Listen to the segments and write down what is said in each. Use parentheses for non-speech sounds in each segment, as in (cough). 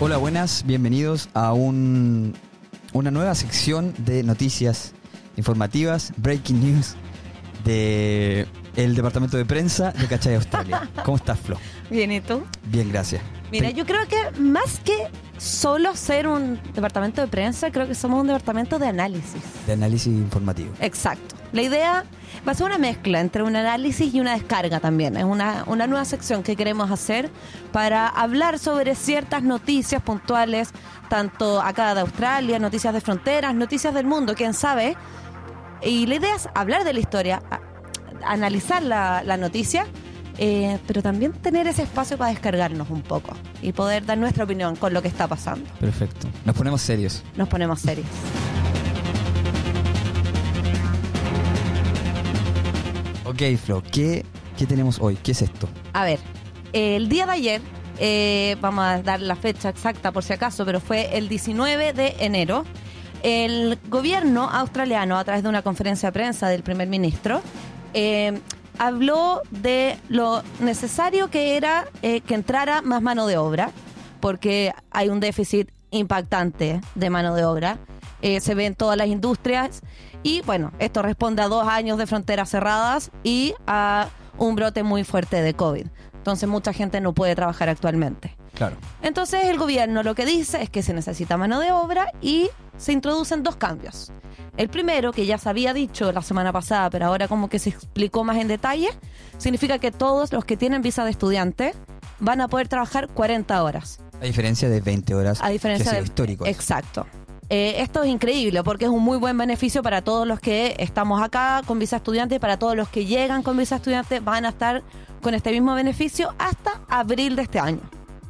Hola, buenas, bienvenidos a un, una nueva sección de noticias informativas, breaking news de el departamento de prensa de Cachay Australia. (laughs) ¿Cómo estás, Flo? Bien, ¿y tú? Bien, gracias. Mira, yo creo que más que solo ser un departamento de prensa, creo que somos un departamento de análisis. De análisis informativo. Exacto. La idea va a ser una mezcla entre un análisis y una descarga también. Es una, una nueva sección que queremos hacer para hablar sobre ciertas noticias puntuales, tanto acá de Australia, noticias de fronteras, noticias del mundo, quién sabe. Y la idea es hablar de la historia, analizar la, la noticia, eh, pero también tener ese espacio para descargarnos un poco y poder dar nuestra opinión con lo que está pasando. Perfecto. Nos ponemos serios. Nos ponemos serios. Ok, Flo, ¿qué, qué tenemos hoy? ¿Qué es esto? A ver, el día de ayer, eh, vamos a dar la fecha exacta por si acaso, pero fue el 19 de enero, el gobierno australiano, a través de una conferencia de prensa del primer ministro, eh, habló de lo necesario que era eh, que entrara más mano de obra, porque hay un déficit impactante de mano de obra. Eh, se ve en todas las industrias y bueno, esto responde a dos años de fronteras cerradas y a un brote muy fuerte de COVID. Entonces mucha gente no puede trabajar actualmente. Claro. Entonces el gobierno lo que dice es que se necesita mano de obra y se introducen dos cambios. El primero, que ya se había dicho la semana pasada, pero ahora como que se explicó más en detalle, significa que todos los que tienen visa de estudiante van a poder trabajar 40 horas. A diferencia de 20 horas. A diferencia que ha histórico. Exacto. Eh, esto es increíble porque es un muy buen beneficio para todos los que estamos acá con visa estudiante y para todos los que llegan con visa estudiante van a estar con este mismo beneficio hasta abril de este año.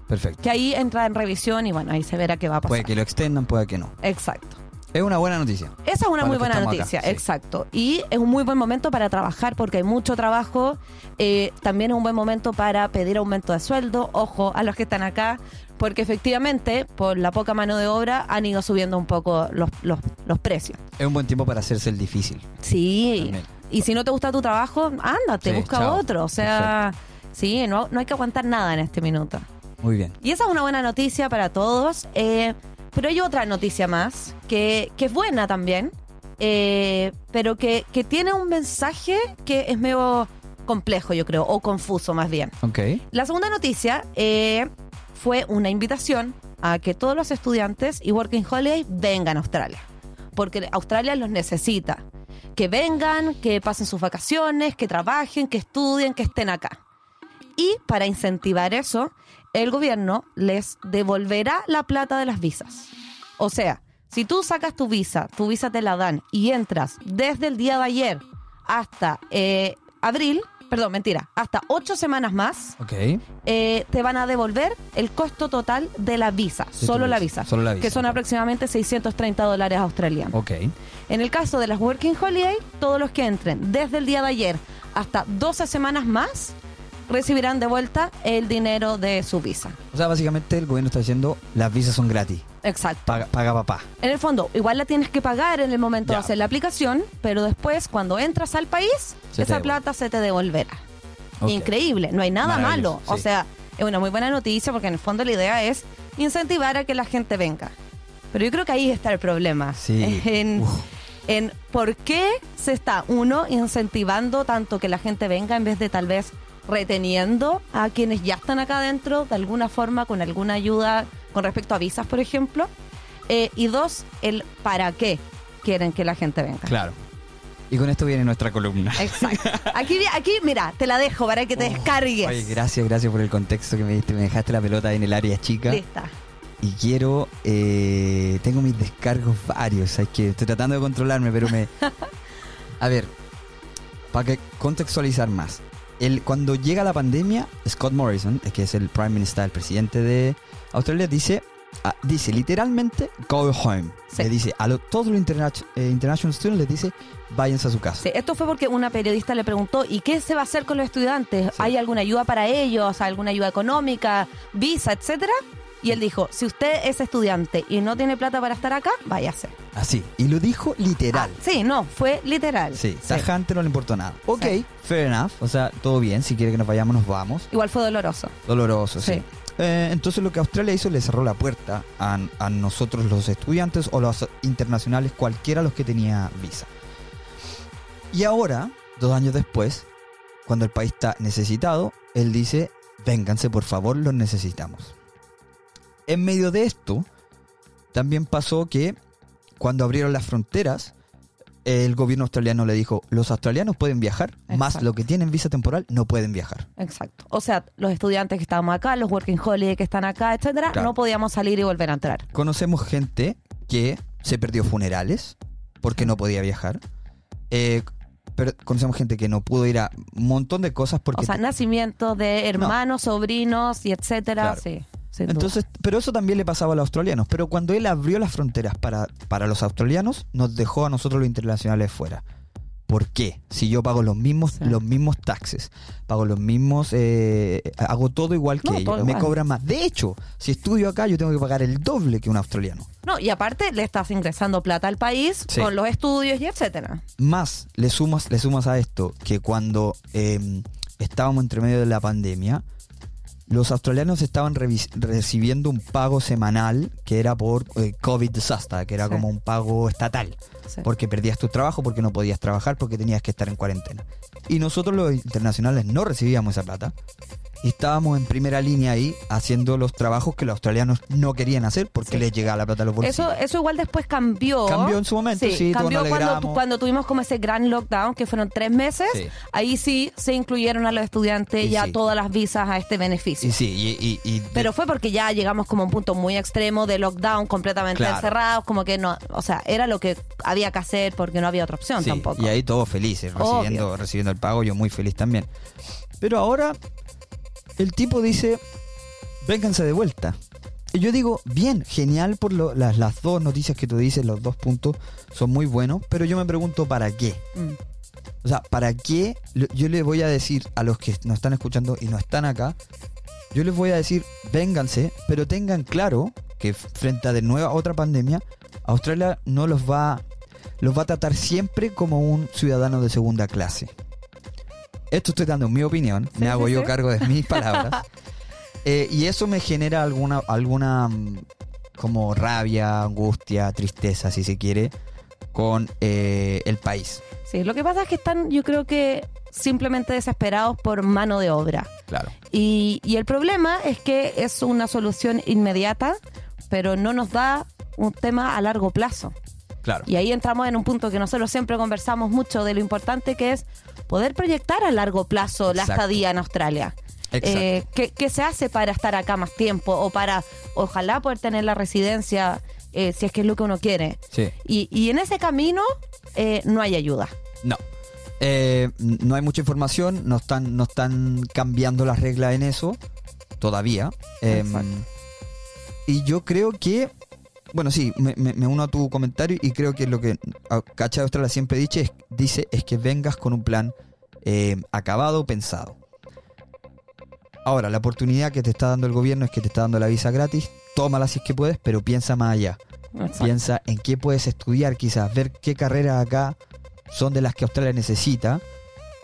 Perfecto. Que ahí entra en revisión y bueno, ahí se verá qué va a pasar. Puede que lo extendan, puede que no. Exacto. Es una buena noticia. Esa es una muy buena acá, noticia, sí. exacto. Y es un muy buen momento para trabajar porque hay mucho trabajo. Eh, también es un buen momento para pedir aumento de sueldo. Ojo a los que están acá, porque efectivamente, por la poca mano de obra, han ido subiendo un poco los, los, los precios. Es un buen tiempo para hacerse el difícil. Sí. También. Y si no te gusta tu trabajo, ándate, Sí, busca chao. otro. O sea, sí, no, no hay que aguantar nada en este minuto. Muy bien. Y esa es una buena noticia para todos. eh, pero hay otra noticia más, que, que es buena también, eh, pero que, que tiene un mensaje que es medio complejo, yo creo, o confuso más bien. Ok. La segunda noticia eh, fue una invitación a que todos los estudiantes y Working Holiday vengan a Australia, porque Australia los necesita. Que vengan, que pasen sus vacaciones, que trabajen, que estudien, que estén acá. Y para incentivar eso, el gobierno les devolverá la plata de las visas. O sea, si tú sacas tu visa, tu visa te la dan y entras desde el día de ayer hasta eh, abril, perdón, mentira, hasta ocho semanas más, eh, te van a devolver el costo total de la visa, solo la visa, solo la visa, que son aproximadamente 630 dólares australianos. En el caso de las Working Holiday, todos los que entren desde el día de ayer hasta 12 semanas más recibirán de vuelta el dinero de su visa. O sea, básicamente el gobierno está diciendo las visas son gratis. Exacto. Paga, paga papá. En el fondo, igual la tienes que pagar en el momento Ya. de hacer la aplicación, pero después, cuando entras al país, Se esa plata se te devolverá. Increíble, no hay nada malo. O sea, es una muy buena noticia porque en el fondo la idea es incentivar a que la gente venga. Pero yo creo que ahí está el problema. Sí. (laughs) En, en por qué se está, uno, incentivando tanto que la gente venga en vez de tal vez reteniendo a quienes ya están acá adentro de alguna forma, con alguna ayuda con respecto a visas, por ejemplo. Eh, y dos, el para qué quieren que la gente venga. Claro. Y con esto viene nuestra columna. Exacto. Aquí, aquí, mira, te la dejo para que te descargues. Oye, gracias, gracias por el contexto que me diste. Me dejaste la pelota en el área chica. Lista. Y quiero. eh, tengo mis descargos varios. Es que estoy tratando de controlarme, pero me. (laughs) A ver, para que contextualizar más. El, cuando llega la pandemia, Scott Morrison, que es el Prime Minister, el presidente de Australia, dice. ah, dice literalmente go home. Sí. Le dice a lo- todos los interna- eh, international students les dice váyanse a su casa. Sí, esto fue porque una periodista le preguntó, ¿y qué se va a hacer con los estudiantes? Sí. ¿Hay alguna ayuda para ellos? ¿Alguna ayuda económica? ¿Visa, etcétera? Y él dijo, si usted es estudiante y no tiene plata para estar acá, váyase. Así. Y lo dijo literal. Ah, sí, no, fue literal. Sí, tajante no le importó nada. Ok, Sí. fair enough. O sea, todo bien. Si quiere que nos vayamos, nos vamos. Igual fue doloroso. Doloroso, sí. Sí. eh, entonces lo que Australia hizo le cerró la puerta a, a nosotros los estudiantes o los internacionales, cualquiera los que tenía visa. Y ahora, dos años después, cuando el país está necesitado, él dice, vénganse por favor, los necesitamos. En medio de esto, también pasó que cuando abrieron las fronteras, el gobierno australiano le dijo, los australianos pueden viajar, más Exacto. lo que tienen visa temporal no pueden viajar. Exacto. O sea, los estudiantes que estábamos acá, los working holiday que están acá, etcétera, Claro. no podíamos salir y volver a entrar. Conocemos gente que se perdió funerales porque no podía viajar. Eh, pero conocemos gente que no pudo ir a un montón de cosas porque... O sea, nacimientos de hermanos, sobrinos y etcétera. Claro. Sí. Entonces, pero eso también le pasaba a los australianos. Pero cuando él abrió las fronteras para, para los australianos, nos dejó a nosotros los internacionales fuera. ¿Por qué? Si yo pago los mismos, Sí. los mismos taxes, pago los mismos, eh, hago todo igual que No, ellos, me cobran más. De hecho, si estudio acá, yo tengo que pagar el doble que un australiano. No, y aparte le estás ingresando plata al país Sí. con los estudios y etcétera. Más le sumas, le sumas a esto que cuando eh, estábamos entre medio de la pandemia, los australianos estaban recibiendo un pago semanal que era por eh, COVID disaster, que era Sí. como un pago estatal, Sí. porque perdías tu trabajo, porque no podías trabajar, porque tenías que estar en cuarentena. Y nosotros los internacionales no recibíamos esa plata. Y estábamos en primera línea ahí haciendo los trabajos que los australianos no querían hacer porque Sí. les llegaba la plata a los bolsillos. Eso, eso igual después cambió. Cambió en su momento, sí, cambió cuando, cuando tuvimos como ese gran lockdown, que fueron tres meses. Sí. Ahí sí se incluyeron a los estudiantes Y ya todas las visas a este beneficio. Y sí, y, y- y de- Pero fue porque ya llegamos como a un punto muy extremo de lockdown, completamente Claro. encerrados, como que no, o sea, era lo que había que hacer porque no había otra opción Sí, tampoco. Y ahí todos felices, Obvio. recibiendo, recibiendo el pago, yo muy feliz también. Pero ahora el tipo dice, vénganse de vuelta. Y yo digo, bien, genial por lo- las, las dos noticias que tú dices, los dos puntos son muy buenos, pero yo me pregunto, ¿para qué? Mm. O sea, ¿para qué? Yo les voy a decir a los que nos están escuchando y no están acá, yo les voy a decir, vénganse, pero tengan claro que frente a de nueva otra pandemia, Australia no los va, los va a tratar siempre como un ciudadano de segunda clase. Esto estoy dando mi opinión, Sí, me hago sí, yo sí. cargo de mis (laughs) palabras. Eh, y eso me genera alguna, alguna mm, como rabia, angustia, tristeza, si se quiere, con eh, el país. Sí, lo que pasa es que están, yo creo que simplemente desesperados por mano de obra. Claro. Y, y el problema es que es una solución inmediata, pero no nos da un tema a largo plazo. Claro. Y ahí entramos en un punto que nosotros siempre conversamos mucho de lo importante que es poder proyectar a largo plazo la Exacto. estadía en Australia. Eh, ¿qué, qué se hace para estar acá más tiempo o para, ojalá, poder tener la residencia eh, si es que es lo que uno quiere? Sí. Y, y en ese camino eh, no hay ayuda. No. No hay mucha información, no están, no están cambiando las reglas en eso todavía. Exacto. y yo creo que, bueno, sí, me, uno a tu comentario y creo que lo que a- Cacha de Australia siempre dice es, dice es que vengas con un plan eh, acabado, pensado. Ahora, la oportunidad que te está dando el gobierno es que te está dando la visa gratis, tómala si es que puedes, pero piensa más allá. Exacto. Piensa en qué puedes estudiar, quizás ver qué carreras acá son de las que Australia necesita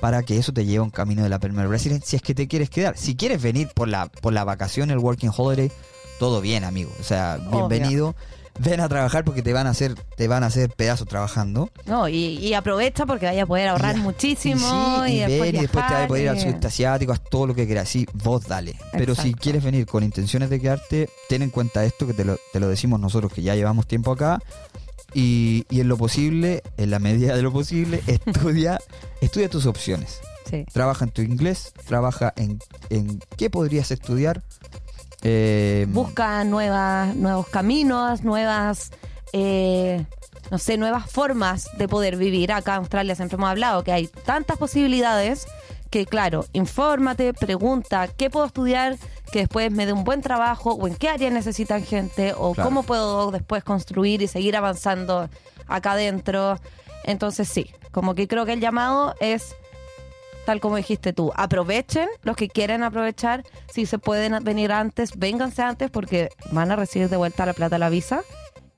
para que eso te lleve a un camino de la permanent residence si es que te quieres quedar. Si quieres venir por la, por la vacación, el working holiday, todo bien, amigo. O sea, bienvenido. Ven a trabajar porque te van a hacer, te van a hacer pedazos trabajando. No, y, y aprovecha porque vaya a poder ahorrar Y- muchísimo. y, sí, y, después y después te vas a poder ir al sudeste asiático, haz todo lo que quieras. Sí, vos dale. Pero si quieres venir con intenciones de quedarte, ten en cuenta esto que te lo, te lo decimos nosotros que ya llevamos tiempo acá. Y, y en lo posible, en la medida de lo posible, (laughs) estudia, estudia tus opciones. Sí. Trabaja en tu inglés, trabaja en, en qué podrías estudiar. Eh, Busca nuevas, nuevos caminos, nuevas, eh, no sé, nuevas formas de poder vivir. Acá en Australia siempre hemos hablado que hay tantas posibilidades que, claro, infórmate, pregunta qué puedo estudiar que después me dé un buen trabajo o en qué área necesitan gente o Claro. cómo puedo después construir y seguir avanzando acá adentro. Entonces sí, como que creo que el llamado es tal como dijiste tú, aprovechen los que quieren aprovechar. Si se pueden venir antes, vénganse antes porque van a recibir de vuelta la plata la visa.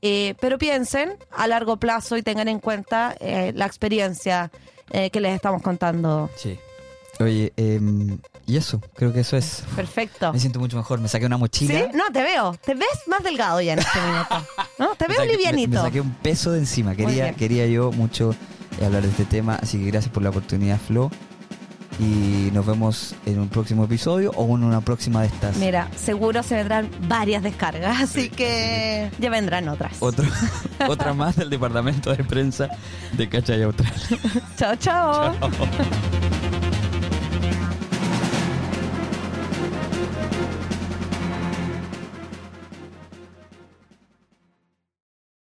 Eh, pero piensen a largo plazo y tengan en cuenta eh, la experiencia eh, que les estamos contando sí. Oye, em, y eso, creo que eso es. Perfecto. Me siento mucho mejor. Me saqué una mochila. ¿Sí? No, te veo. Te ves más delgado ya en este minuto. (laughs) ¿No? Te Me veo saqué- me- livianito. Me, saqué un peso de encima. Quería, quería yo mucho eh, hablar de este tema, así que gracias por la oportunidad, Flo. Y nos vemos en un próximo episodio o en una próxima de estas. Mira, seguro se vendrán varias descargas, así que ya vendrán otras. Otro, (laughs) otra más del departamento de prensa de Cachai Austral. Chao, chao. Chao.